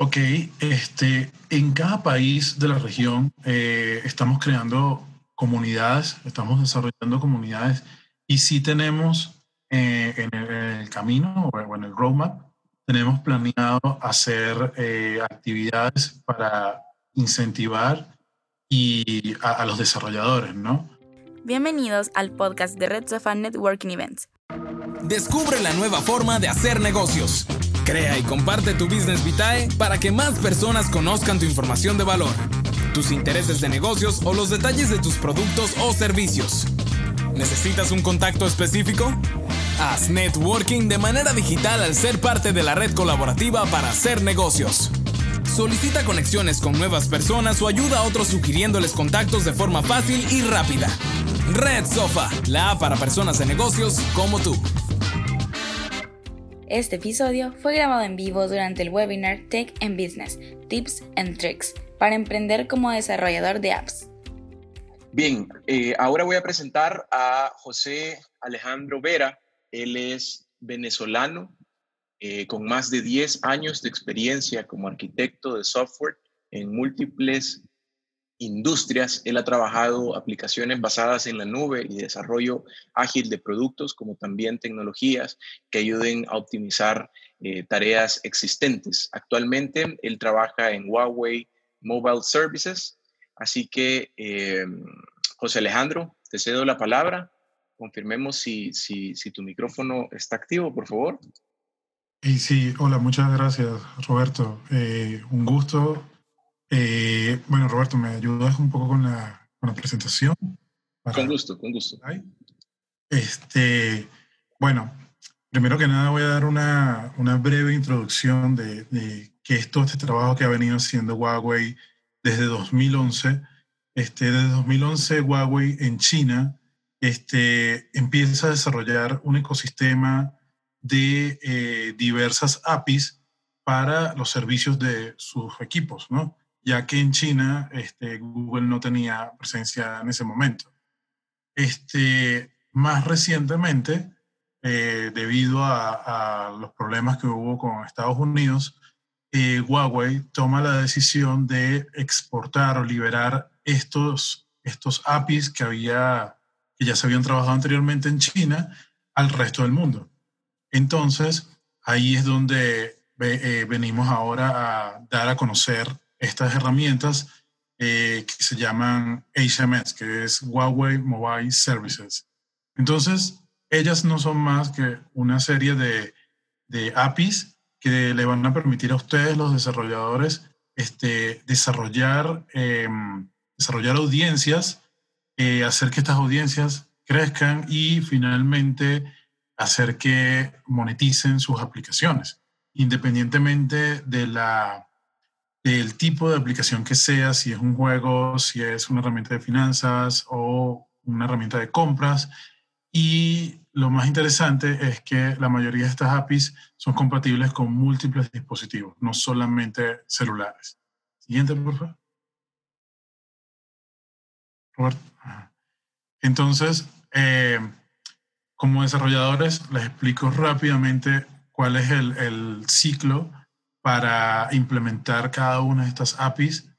Ok, este, en cada país de la región eh, estamos creando comunidades, estamos desarrollando comunidades y sí tenemos eh, en, el, camino o en el roadmap, tenemos planeado hacer eh, actividades para incentivar y a, a, los desarrolladores, ¿no? Bienvenidos al podcast de Red Sofa Networking Events. Descubre la nueva forma de hacer negocios. Crea y comparte tu Business Vitae para que más personas conozcan tu información de valor, tus intereses de negocios o los detalles de tus productos o servicios. ¿Necesitas un contacto específico? Haz networking de manera digital al ser parte de la red colaborativa para hacer negocios. Solicita conexiones con nuevas personas o ayuda a otros sugiriéndoles contactos de forma fácil y rápida. Red Sofa, la app para personas de negocios como tú. Este episodio fue grabado en vivo durante el webinar Tech and Business, Tips and Tricks para emprender como desarrollador de apps. Bien, eh, ahora voy a presentar a José Alejandro Vera. Él es venezolano eh, con más de 10 años de experiencia como arquitecto de software en múltiples industrias. Él ha trabajado aplicaciones basadas en la nube y desarrollo ágil de productos, como también tecnologías que ayuden a optimizar eh, tareas existentes. Actualmente, él trabaja en Huawei Mobile Services. Así que, eh, José Alejandro, te cedo la palabra. Confirmemos si, si, si tu micrófono está activo, por favor. Y sí, hola, muchas gracias, Roberto. Eh, un gusto eh, bueno, Roberto, ¿me ayudas un poco con la, con la presentación? Con gusto, con gusto. Este, bueno, primero que nada voy a dar una, una breve introducción de, de qué es todo este trabajo que ha venido haciendo Huawei desde 2011. Este, desde 2011 Huawei en China este, empieza a desarrollar un ecosistema de eh, diversas APIs para los servicios de sus equipos, ¿no? Ya que en China este, Google no tenía presencia en ese momento. Este, más recientemente, eh, debido a, los problemas que hubo con Estados Unidos, eh, Huawei toma la decisión de exportar o liberar estos, estos APIs que, había, que ya se habían trabajado anteriormente en China al resto del mundo. Entonces, ahí es donde eh, venimos ahora a dar a conocer estas herramientas eh, que se llaman HMS, que es Huawei Mobile Services. Entonces, ellas no son más que una serie de, de APIs que le van a permitir a ustedes, los desarrolladores, este, desarrollar, em, desarrollar audiencias, eh, hacer que estas audiencias crezcan y finalmente hacer que moneticen sus aplicaciones, independientemente de la del tipo de aplicación que sea, si es un juego, si es una herramienta de finanzas o una herramienta de compras. Y lo más interesante es que la mayoría de estas APIs son compatibles con múltiples dispositivos, no solamente celulares. Siguiente, por favor. Roberto. Entonces, eh, como desarrolladores, les explico rápidamente cuál es el, el ciclo para implementar cada una de estas APIs,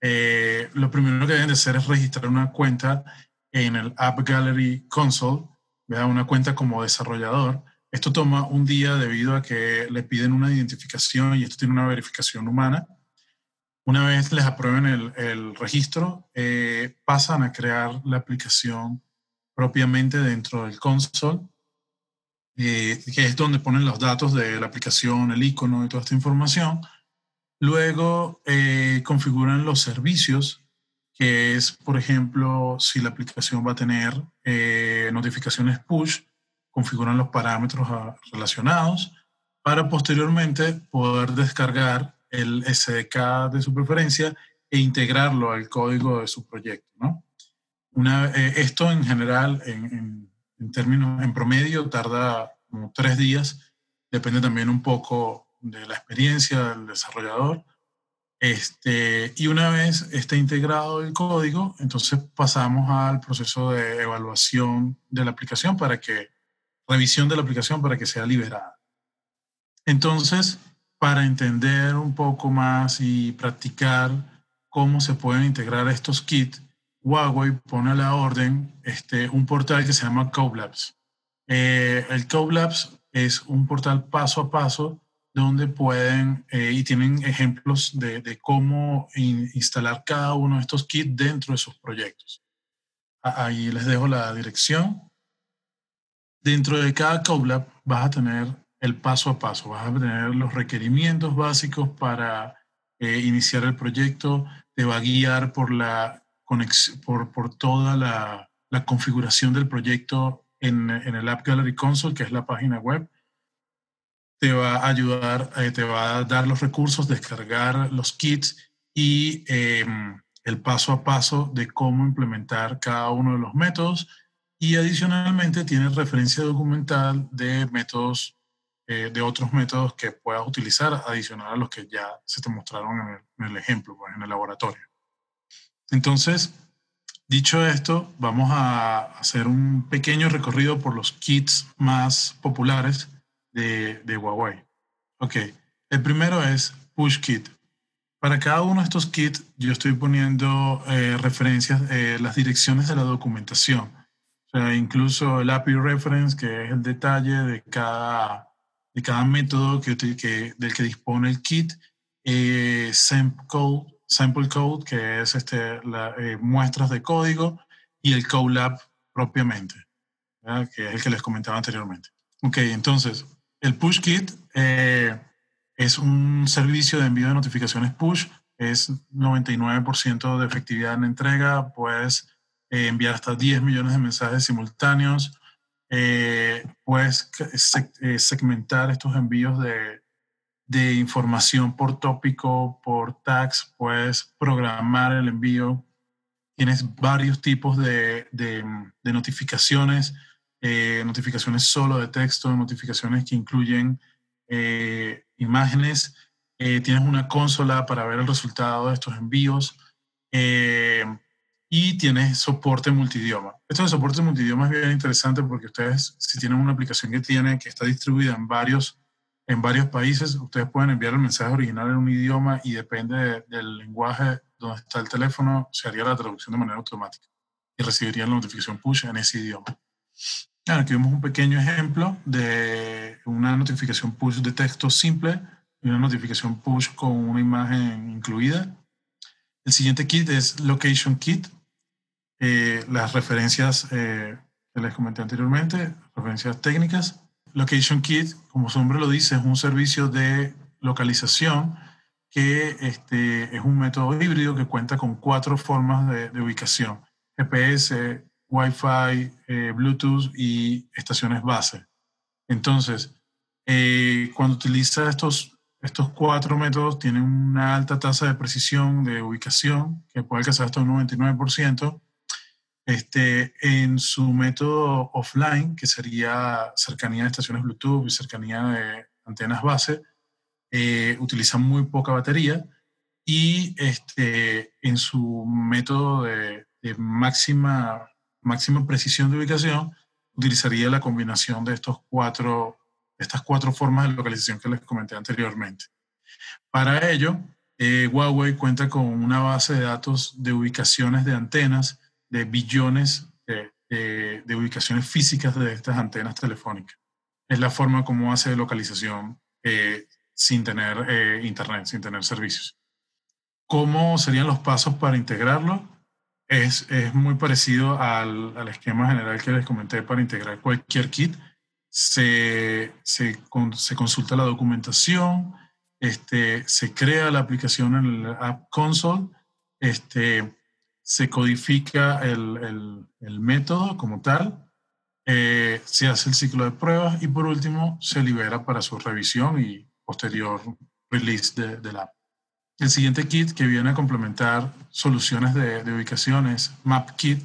eh, lo primero que deben de hacer es registrar una cuenta en el App Gallery Console, una cuenta como desarrollador. Esto toma un día debido a que le piden una identificación y esto tiene una verificación humana. Una vez les aprueben el, el registro, eh, pasan a crear la aplicación propiamente dentro del console eh, que es donde ponen los datos de la aplicación, el icono y toda esta información. Luego eh, configuran los servicios, que es, por ejemplo, si la aplicación va a tener eh, notificaciones push, configuran los parámetros ah, relacionados para posteriormente poder descargar el SDK de su preferencia e integrarlo al código de su proyecto. ¿no? Una, esto en general, en en términos, en promedio tarda como tres días, depende también un poco de la experiencia del desarrollador. Este, y una vez esté integrado el código, entonces pasamos al proceso de evaluación de la aplicación para que, revisión de la aplicación para que sea liberada. Entonces, para entender un poco más y practicar cómo se pueden integrar estos kits, Huawei pone a la orden este, un portal que se llama CodeLabs. Eh, el CodeLabs es un portal paso a paso donde pueden eh, y tienen ejemplos de, cómo instalar cada uno de estos kits dentro de sus proyectos. Ahí les dejo la dirección. Dentro de cada CodeLab vas a tener el paso a paso, vas a tener los requerimientos básicos para eh, iniciar el proyecto, te va a guiar por, la por, por toda la, la, configuración del proyecto en, en, el App Gallery Console, que es la página web. Te va a ayudar, eh, te va a dar los recursos, descargar los kits y em, el paso a paso de cómo implementar cada uno de los métodos. Y adicionalmente tiene referencia documental de métodos eh, de otros métodos que puedas utilizar adicional a los que ya se te mostraron en el, ejemplo, pues, en el laboratorio. Entonces, dicho esto, vamos a hacer un pequeño recorrido por los kits más populares de, Huawei. Ok, el primero es Push Kit. Para cada uno de estos kits, yo estoy poniendo eh, referencias, eh, las direcciones de la documentación. O sea, incluso el API reference, que es el detalle de cada de cada método que, del que dispone el kit, eh, sample, code, sample code, que es este, eh, muestras de código, y el CoLab propiamente, que es el que les comentaba anteriormente. Ok, entonces, el push kit eh, es un servicio de envío de notificaciones push, es 99% de efectividad en entrega, puedes enviar hasta 10 millones de mensajes simultáneos, eh, puedes eh, segmentar estos envíos de, de, información por tópico, por tags, puedes programar el envío. Tienes varios tipos de, de, notificaciones, eh, notificaciones solo de texto, notificaciones que incluyen imágenes. tienes una consola para ver el resultado de estos envíos y tiene soporte multidioma. Esto de soporte multidioma es bien interesante porque ustedes, si tienen una aplicación que tiene, que está distribuida en varios, en varios países, ustedes pueden enviar el mensaje original en un idioma y depende del lenguaje donde está el teléfono, se haría la traducción de manera automática y recibirían la notificación push en ese idioma. aquí vemos un pequeño ejemplo de una notificación push de texto simple y una notificación push con una imagen incluida. El siguiente kit es Location Kit. Eh, las referencias eh, que les comenté anteriormente, referencias técnicas. Location Kit, como su nombre lo dice, es un servicio de localización que este, es un método híbrido que cuenta con cuatro formas de, ubicación. GPS, Wi-Fi, eh, Bluetooth y estaciones base. Entonces, cuando utiliza estos, estos cuatro métodos, tienen una alta tasa de precisión de ubicación que puede alcanzar hasta un 99%, este, en su método offline, que sería cercanía de estaciones Bluetooth y cercanía de antenas base, eh, utilizan muy poca batería y este, en su método de, máxima, máxima precisión de ubicación utilizaría la combinación de estos cuatro, estas cuatro formas de localización que les comenté anteriormente. Para ello, eh, Huawei cuenta con una base de datos de ubicaciones de antenas de billones de, ubicaciones físicas de estas antenas telefónicas. Es la forma como hace localización eh, sin tener eh, internet, sin tener servicios. ¿Cómo serían los pasos para integrarlo? Es, es muy parecido al, al, esquema general que les comenté para integrar cualquier kit. Se, se, se consulta la documentación, este, se crea la aplicación en el App Console, este, se codifica el, el, método como tal, eh, se hace el ciclo de pruebas y por último se libera para su revisión y posterior release de, de la app. El siguiente kit que viene a complementar soluciones de, de ubicación es MapKit.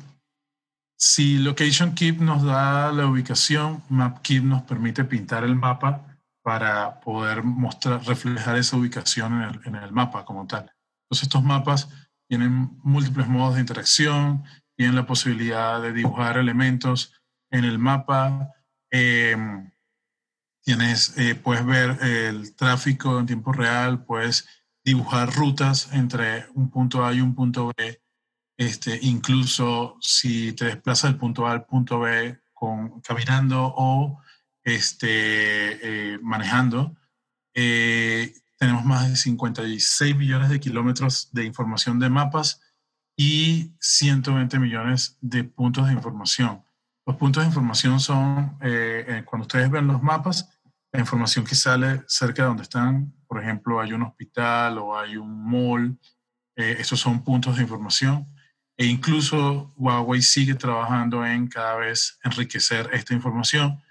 Si Location Kit nos da la ubicación, MapKit nos permite pintar el mapa para poder mostrar, reflejar esa ubicación en el, en el mapa como tal. Entonces estos mapas tienen múltiples modos de interacción, tienen la posibilidad de dibujar elementos en el mapa, em, Tienes, eh, puedes ver el tráfico en tiempo real, puedes dibujar rutas entre un punto A y un punto B. Este, incluso si te desplazas del punto A al punto B con, caminando o este, eh, manejando, eh, tenemos más de 56 millones de kilómetros de información de mapas y 120 millones de puntos de información. Los puntos de información son, eh, eh, cuando ustedes ven los mapas, la información que sale cerca de donde están, por ejemplo, hay un hospital o hay un mall, eh, esos son puntos de información. E incluso Huawei sigue trabajando en cada vez enriquecer esta información.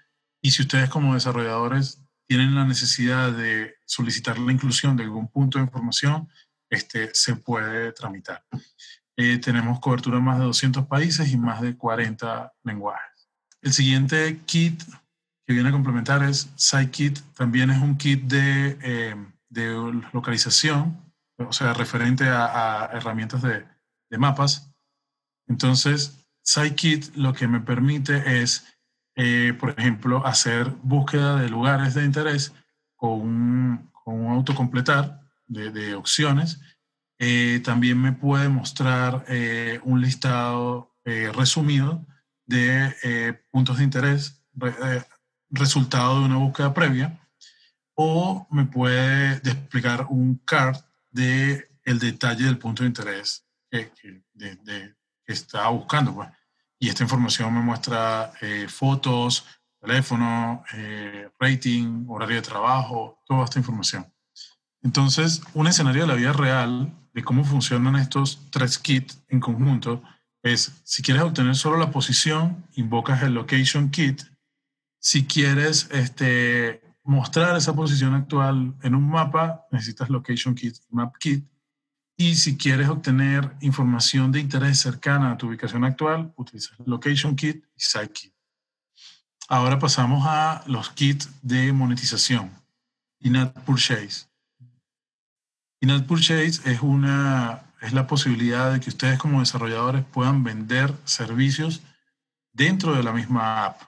Y si ustedes como desarrolladores tienen la necesidad de solicitar la inclusión de algún punto de información, este, se puede tramitar. Eh, tenemos cobertura en más de 200 países y más de 40 lenguajes. El siguiente kit que viene a complementar es SciKit. También es un kit de, eh, de localización, o sea, referente a, herramientas de, de, mapas. Entonces, SciKit lo que me permite es, eh, por ejemplo, hacer búsqueda de lugares de interés con un, con un autocompletar de, de opciones eh, también me puede mostrar eh, un listado eh, resumido de puntos de interés, resultado de una búsqueda previa, o me puede explicar un card de el detalle del punto de interés que, que, está buscando. Pues. Y esta información me muestra fotos, teléfono, rating, horario de trabajo, toda esta información. Entonces, un escenario de la vida real de cómo funcionan estos tres kits en conjunto es, si quieres obtener solo la posición, invocas el location kit. Si quieres este, mostrar esa posición actual en un mapa, necesitas location kit, map kit. Y si quieres obtener información de interés cercana a tu ubicación actual, utilizas location kit y site kit. Ahora pasamos a los kits de monetización. In-app purchase. In-App Purchase es, una, es la posibilidad de que ustedes como desarrolladores puedan vender servicios dentro de la misma app.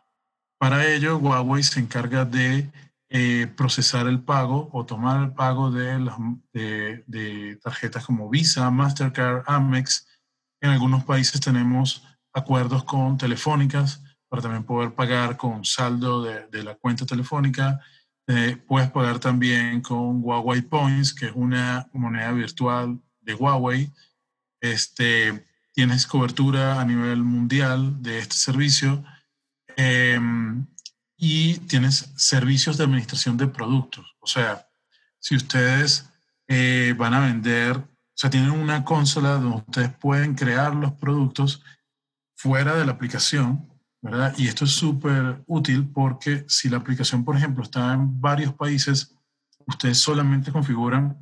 Para ello, Huawei se encarga de eh, procesar el pago o tomar el pago de, las, de, tarjetas como Visa, Mastercard, Amex. En algunos países tenemos acuerdos con telefónicas para también poder pagar con saldo de, la cuenta telefónica eh, puedes pagar también con Huawei Points, que es una moneda virtual de Huawei. Este, tienes cobertura a nivel mundial de este servicio em, y tienes servicios de administración de productos. O sea, si ustedes eh, van a vender, o sea, tienen una consola donde ustedes pueden crear los productos fuera de la aplicación y esto es súper útil porque si la aplicación, por ejemplo, está en varios países, ustedes solamente configuran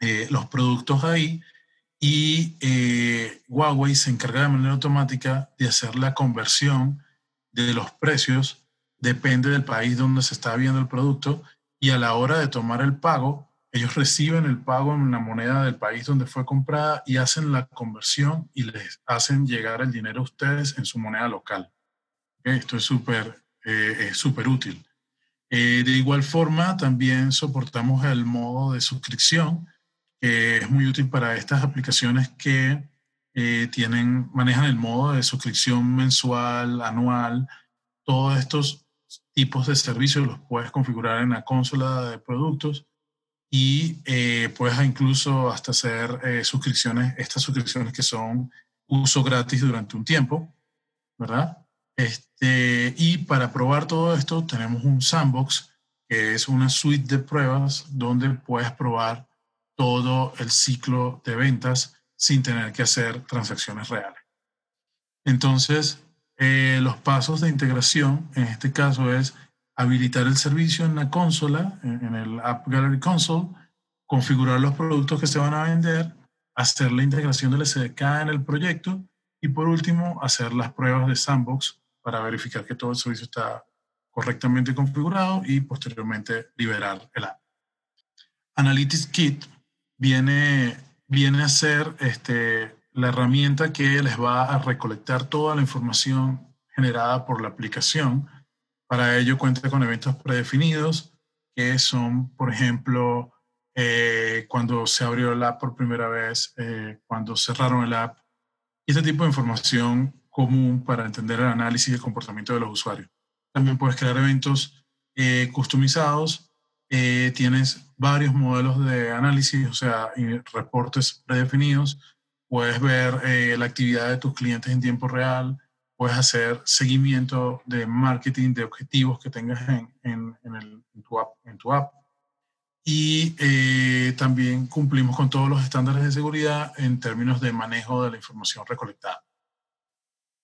eh, los productos ahí y eh, Huawei se encarga de manera automática de hacer la conversión de los precios, depende del país donde se está viendo el producto y a la hora de tomar el pago, ellos reciben el pago en la moneda del país donde fue comprada y hacen la conversión y les hacen llegar el dinero a ustedes en su moneda local. Esto es súper eh, súper útil. Eh, de igual forma, también soportamos el modo de suscripción, que es muy útil para estas aplicaciones que eh, tienen, manejan el modo de suscripción mensual, anual. Todos estos tipos de servicios los puedes configurar en la consola de productos y puedes incluso hasta hacer suscripciones, estas suscripciones que son uso gratis durante un tiempo, ¿verdad? Este, y para probar todo esto tenemos un sandbox, que es una suite de pruebas donde puedes probar todo el ciclo de ventas sin tener que hacer transacciones reales. Entonces, eh, los pasos de integración en este caso es habilitar el servicio en la consola, en, el App Gallery Console, configurar los productos que se van a vender, hacer la integración del SDK en el proyecto y por último hacer las pruebas de sandbox para verificar que todo el servicio está correctamente configurado y posteriormente liberar el app. Analytics Kit viene, viene a ser este, la herramienta que les va a recolectar toda la información generada por la aplicación. Para ello cuenta con eventos predefinidos, que son, por ejemplo, eh, cuando se abrió el app por primera vez, eh, cuando cerraron el app, este tipo de información común para entender el análisis y el comportamiento de los usuarios. También puedes crear eventos eh, customizados, tienes varios modelos de análisis, o sea, reportes predefinidos, puedes ver la actividad de tus clientes en tiempo real, puedes hacer seguimiento de marketing, de objetivos que tengas en, en, el, tu, app, en tu app. Y eh, también cumplimos con todos los estándares de seguridad en términos de manejo de la información recolectada.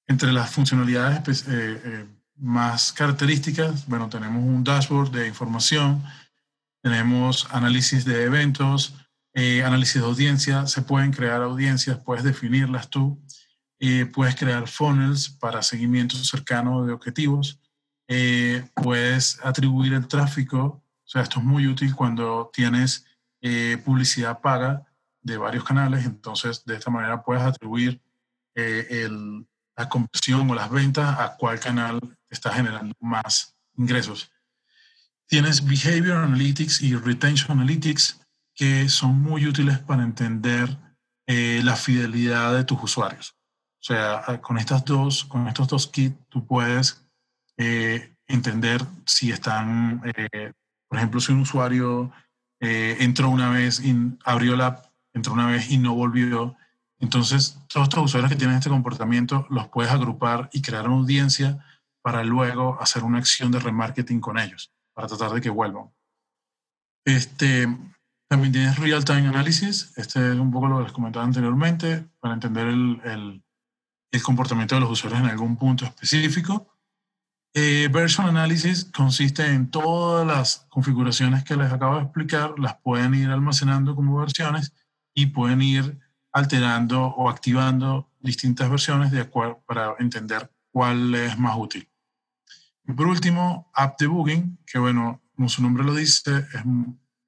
Entre las funcionalidades eh, eh, más características, bueno, tenemos un dashboard de información, tenemos análisis de eventos, análisis de audiencia, se pueden crear audiencias, puedes definirlas tú, eh, puedes crear funnels para seguimiento cercano de objetivos. Eh, puedes atribuir el tráfico. O sea, esto es muy útil cuando tienes eh, publicidad paga de varios canales. Entonces, de esta manera puedes atribuir el, la conversión o las ventas a cuál canal está generando más ingresos. Tienes Behavior Analytics y Retention Analytics que son muy útiles para entender la fidelidad de tus usuarios. O sea, con, estas dos, con estos dos kits tú puedes eh, entender si están, eh, por ejemplo, si un usuario eh, entró una vez y abrió la app, entró una vez y no volvió. Entonces, todos estos usuarios que tienen este comportamiento los puedes agrupar y crear una audiencia para luego hacer una acción de remarketing con ellos, para tratar de que vuelvan. Este, también tienes Real Time Analysis, este es un poco lo que les comentaba anteriormente, para entender el el comportamiento de los usuarios en algún punto específico. Eh, version Analysis consiste en todas las configuraciones que les acabo de explicar, las pueden ir almacenando como versiones y pueden ir alterando o activando distintas versiones de acuerdo para entender cuál es más útil. Y por último, App Debugging, que bueno, como su nombre lo dice, es,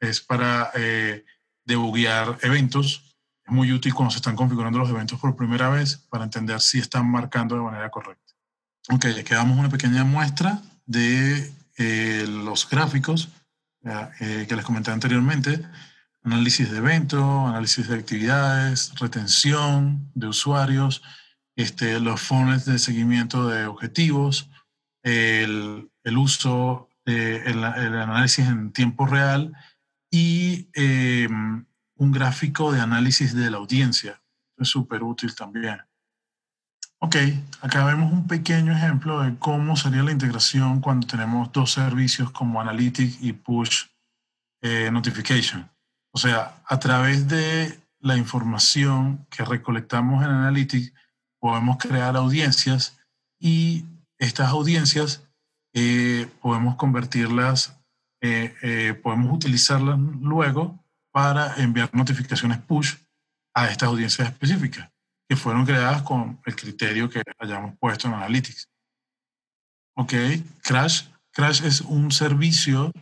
es para eh, debuguear eventos es muy útil cuando se están configurando los eventos por primera vez para entender si están marcando de manera correcta. Ok, ya quedamos una pequeña muestra de eh, los gráficos eh, que les comenté anteriormente. Análisis de eventos, análisis de actividades, retención de usuarios, este, los funnels de seguimiento de objetivos, el, el uso, del el, análisis en tiempo real y eh, un gráfico de análisis de la audiencia. Es súper útil también. Ok, acá vemos un pequeño ejemplo de cómo sería la integración cuando tenemos dos servicios como Analytics y Push eh, Notification. O sea, a través de la información que recolectamos en Analytics, podemos crear audiencias y estas audiencias eh, podemos convertirlas, eh, podemos utilizarlas luego para enviar notificaciones push a estas audiencias específicas que fueron creadas con el criterio que hayamos puesto en Analytics. Ok, Crash. Crash es un servicio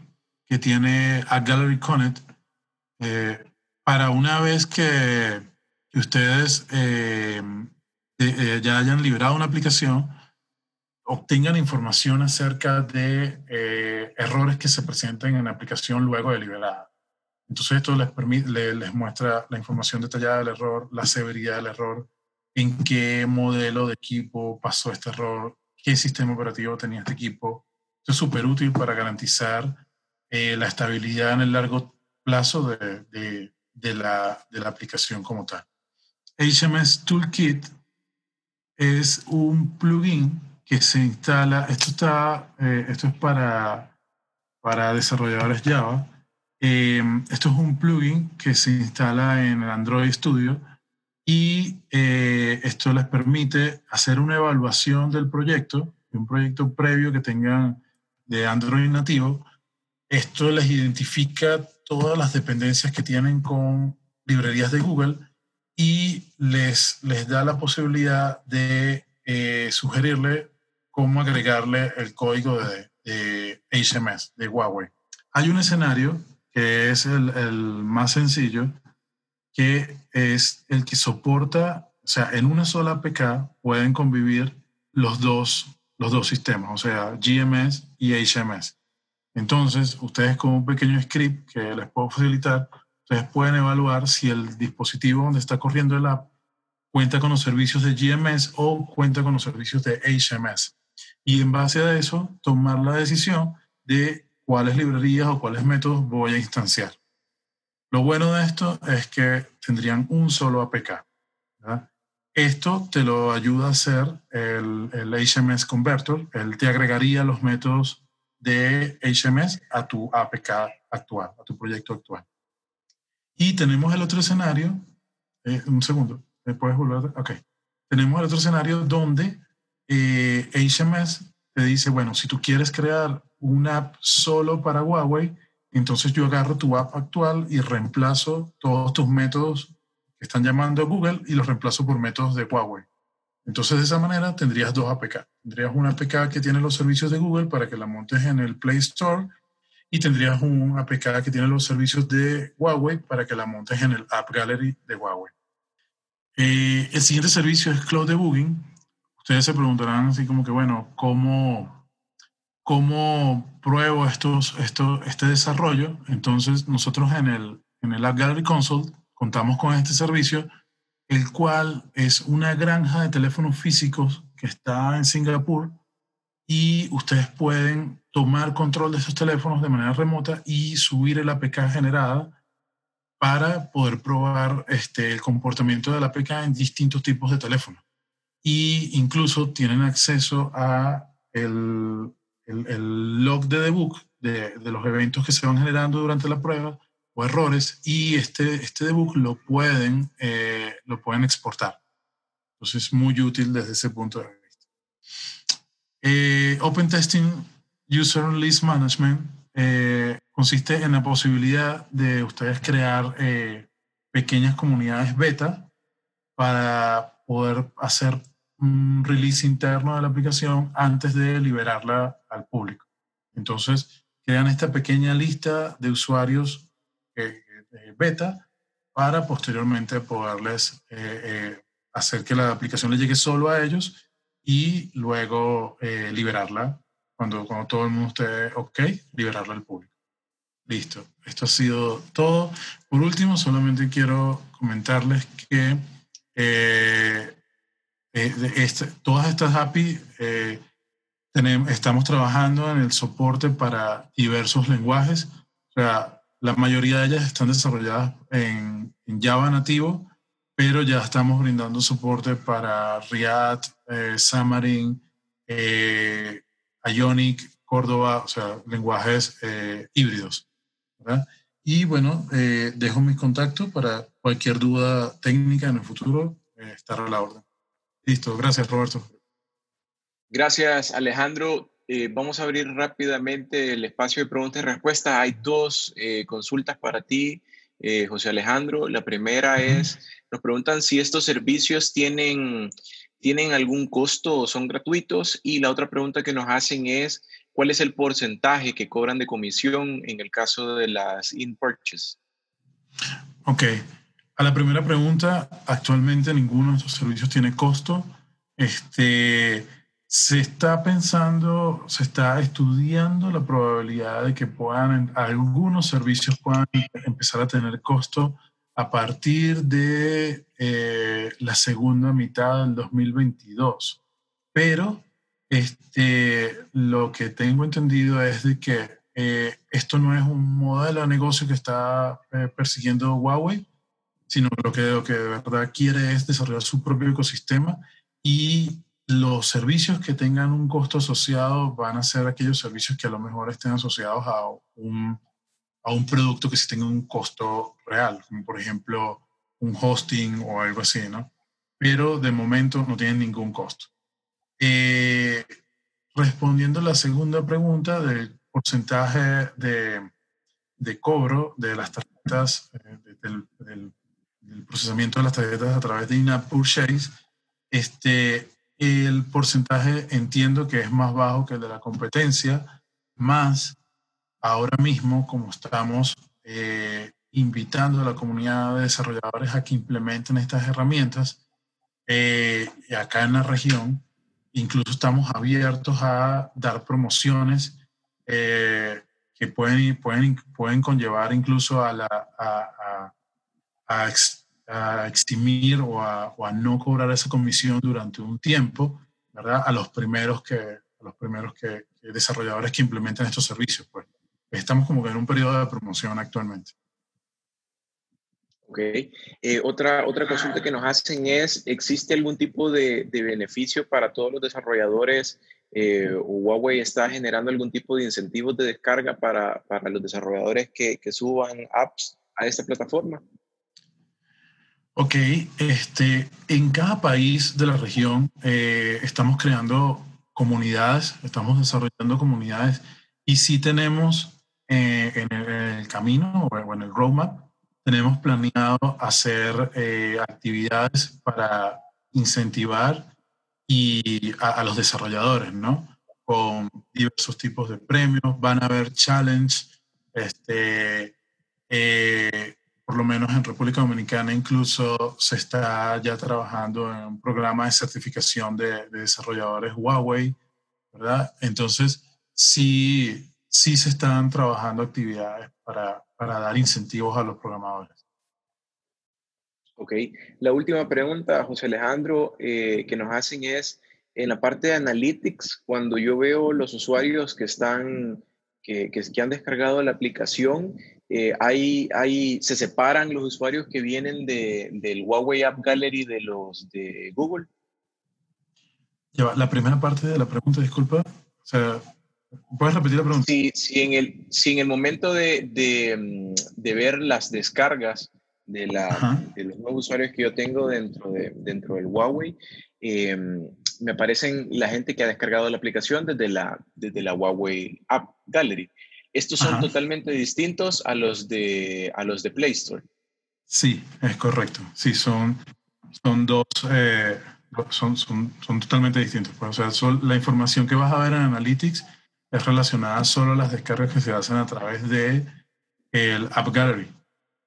que tiene a Gallery Connect eh, para una vez que, ustedes eh, eh, ya hayan liberado una aplicación, obtengan información acerca de errores que se presenten en la aplicación luego de liberada. Entonces esto les, muestra la información detallada del error, la severidad del error, en qué modelo de equipo pasó este error, qué sistema operativo tenía este equipo. Esto es súper útil para garantizar eh, la estabilidad en el largo plazo de, de, de, la, de la aplicación como tal. HMS Toolkit es un plugin que se instala, esto, está, eh, esto es para, para desarrolladores Java, Em, esto es un plugin que se instala en el Android Studio y eh, esto les permite hacer una evaluación del proyecto, de un proyecto previo que tengan de Android nativo. Esto les identifica todas las dependencias que tienen con librerías de Google y les, les da la posibilidad de eh, sugerirle cómo agregarle el código de, de HMS, de Huawei. Hay un escenario que es el, el, más sencillo, que es el que soporta, o sea, en una sola APK pueden convivir los dos, los dos sistemas, o sea, GMS y HMS. Entonces, ustedes con un pequeño script que les puedo facilitar, ustedes pueden evaluar si el dispositivo donde está corriendo el app cuenta con los servicios de GMS o cuenta con los servicios de HMS. Y en base a eso, tomar la decisión de cuáles librerías o cuáles métodos voy a instanciar. Lo bueno de esto es que tendrían un solo APK. Esto te lo ayuda a hacer el, el, HMS Converter. Él te agregaría los métodos de HMS a tu APK actual, a tu proyecto actual. Y tenemos el otro escenario. Eh, un segundo. ¿Me puedes volver? Ok. Tenemos el otro escenario donde eh, HMS te dice, bueno, si tú quieres crear una app solo para Huawei, entonces yo agarro tu app actual y reemplazo todos tus métodos que están llamando a Google y los reemplazo por métodos de Huawei. Entonces de esa manera tendrías dos APK. Tendrías una APK que tiene los servicios de Google para que la montes en el Play Store y tendrías un APK que tiene los servicios de Huawei para que la montes en el App Gallery de Huawei. Eh, el siguiente servicio es Cloud Debugging. Ustedes se preguntarán así como que, bueno, ¿cómo, cómo pruebo estos, esto, este desarrollo? Entonces, nosotros en el, en el App Gallery Console contamos con este servicio, el cual es una granja de teléfonos físicos que está en Singapur y ustedes pueden tomar control de esos teléfonos de manera remota y subir el APK generada para poder probar este, el comportamiento de la APK en distintos tipos de teléfonos. Y incluso tienen acceso a el, el, log de debug de, de, los eventos que se van generando durante la prueba o errores y este, este debug lo pueden, eh, lo pueden exportar. Entonces es muy útil desde ese punto de vista. Eh, Open Testing User List Management eh, consiste en la posibilidad de ustedes crear eh, pequeñas comunidades beta para poder hacer un release interno de la aplicación antes de liberarla al público. Entonces, crean esta pequeña lista de usuarios eh, beta para posteriormente poderles hacer que la aplicación le llegue solo a ellos y luego liberarla cuando, cuando todo el mundo esté ok, liberarla al público. Listo, esto ha sido todo. Por último, solamente quiero comentarles que eh, eh, todas estas API eh, tenemos, estamos trabajando en el soporte para diversos lenguajes. O sea, la mayoría de ellas están desarrolladas en, en Java nativo, pero ya estamos brindando soporte para React, Xamarin, Ionic, Córdoba, o sea, lenguajes eh, híbridos. ¿verdad? Y bueno, eh, dejo mis contactos para cualquier duda técnica en el futuro, eh, estar a la orden. Listo, gracias Roberto. Gracias Alejandro. vamos a abrir rápidamente el espacio de preguntas y respuestas. Hay dos consultas para ti, José Alejandro. La primera es, nos preguntan si estos servicios tienen ¿Tienen algún costo o son gratuitos? Y la otra pregunta que nos hacen es, ¿cuál es el porcentaje que cobran de comisión en el caso de las in-purchase? Ok. A la primera pregunta, actualmente ninguno de estos servicios tiene costo. Este, se está pensando, se está estudiando la probabilidad de que puedan, algunos servicios puedan empezar a tener costo a partir de eh, la segunda mitad del 2022. Pero este, lo que tengo entendido es de que eh, esto no es un modelo de negocio que está eh, persiguiendo Huawei, sino lo que, lo que de verdad quiere es desarrollar su propio ecosistema y los servicios que tengan un costo asociado van a ser aquellos servicios que a lo mejor estén asociados a un a un producto que sí tenga un costo real, como por ejemplo un hosting o algo así, ¿no? Pero de momento no tienen ningún costo. Eh, respondiendo a la segunda pregunta del porcentaje de, de cobro de las tarjetas, eh, del, del, procesamiento de las tarjetas a través de in-app purchase, este, el porcentaje entiendo que es más bajo que el de la competencia, más ahora mismo, como estamos eh, invitando a la comunidad de desarrolladores a que implementen estas herramientas, eh, acá en la región, incluso estamos abiertos a dar promociones eh, que pueden, pueden, pueden conllevar incluso a, la, a, a, a, eximir o, a, no cobrar esa comisión durante un tiempo, ¿verdad? A los primeros que, a los primeros que, desarrolladores que implementan estos servicios. Pues estamos como que en un periodo de promoción actualmente. Ok. Eh, otra, otra consulta que nos hacen es, ¿existe algún tipo de, beneficio para todos los desarrolladores eh, Huawei está generando algún tipo de incentivos de descarga para, para los desarrolladores que, suban apps a esta plataforma? Ok, este, en cada país de la región eh, estamos creando comunidades, estamos desarrollando comunidades y sí tenemos eh, en, el, camino o en el roadmap, tenemos planeado hacer actividades para incentivar y a, los desarrolladores, ¿no? Con diversos tipos de premios, van a haber challenge, este, eh, por lo menos en República Dominicana incluso se está ya trabajando en un programa de certificación de, desarrolladores Huawei, ¿verdad? Entonces, sí, sí se están trabajando actividades para, para dar incentivos a los programadores. Ok. La última pregunta, José Alejandro, eh, que nos hacen es, en la parte de Analytics, cuando yo veo los usuarios que están, que, que, han descargado la aplicación, eh, hay, hay, se separan los usuarios que vienen de, del Huawei App Gallery de los de Google. La primera parte de la pregunta, disculpa. O sea, ¿Puedes repetir la pregunta? Sí, sí en, el, si en el momento de, de, mm, de ver las descargas, de, la, de los nuevos usuarios que yo tengo dentro, de, dentro del Huawei, eh, me aparecen la gente que ha descargado la aplicación desde la, desde la Huawei App Gallery. Estos son totalmente distintos a los, de, a los de Play Store. Sí, es correcto. Sí, son, son dos, eh, son, son, son, totalmente distintos. Pues, o sea, la información que vas a ver en Analytics es relacionada solo a las descargas que se hacen a través de el App Gallery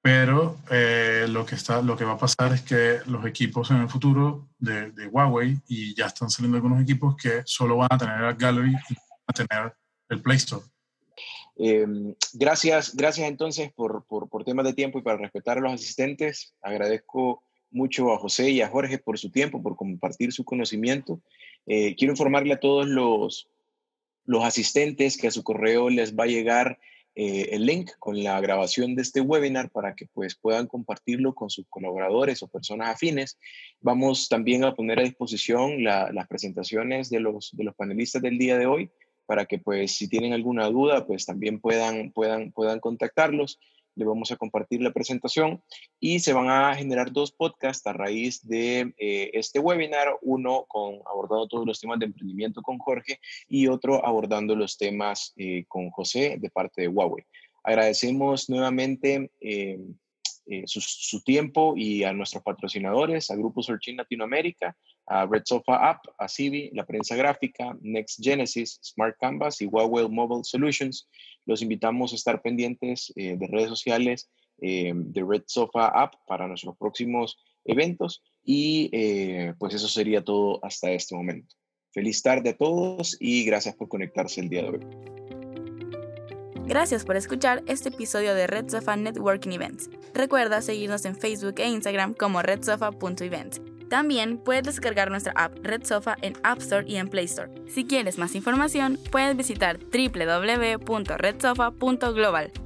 pero eh, lo, que está, lo que va a pasar es que los equipos en el futuro de, Huawei, y ya están saliendo algunos equipos que solo van a tener el Gallery y van a tener el Play Store. Em, gracias, gracias entonces por, por, temas de tiempo y para respetar a los asistentes. Agradezco mucho a José y a Jorge por su tiempo, por compartir su conocimiento. Eh, quiero informarle a todos los, los asistentes que a su correo les va a llegar eh, el link con la grabación de este webinar para que pues puedan compartirlo con sus colaboradores o personas afines. Vamos también a poner a disposición las presentaciones de los, de los panelistas del día de hoy para que pues si tienen alguna duda pues también puedan, puedan, puedan contactarlos le vamos a compartir la presentación y se van a generar dos podcasts a raíz de eh, este webinar, uno con abordando todos los temas de emprendimiento con Jorge y otro abordando los temas eh, con José de parte de Huawei. Agradecemos nuevamente eh, su, tiempo y a nuestros patrocinadores, a Grupo Searching Latinoamérica, a Red Sofa App, a Civi, la prensa gráfica, Next Genesis, Smart Canvas y Huawei Mobile Solutions. Los invitamos a estar pendientes eh, de redes sociales eh, de Red Sofa App para nuestros próximos eventos y eh, pues eso sería todo hasta este momento. Feliz tarde a todos y gracias por conectarse el día de hoy. Gracias por escuchar este episodio de Red Sofa Networking Events. Recuerda seguirnos en Facebook e Instagram como redsofa.event. También puedes descargar nuestra app Red Sofa en App Store y en Play Store. Si quieres más información, puedes visitar www.redsofa.global.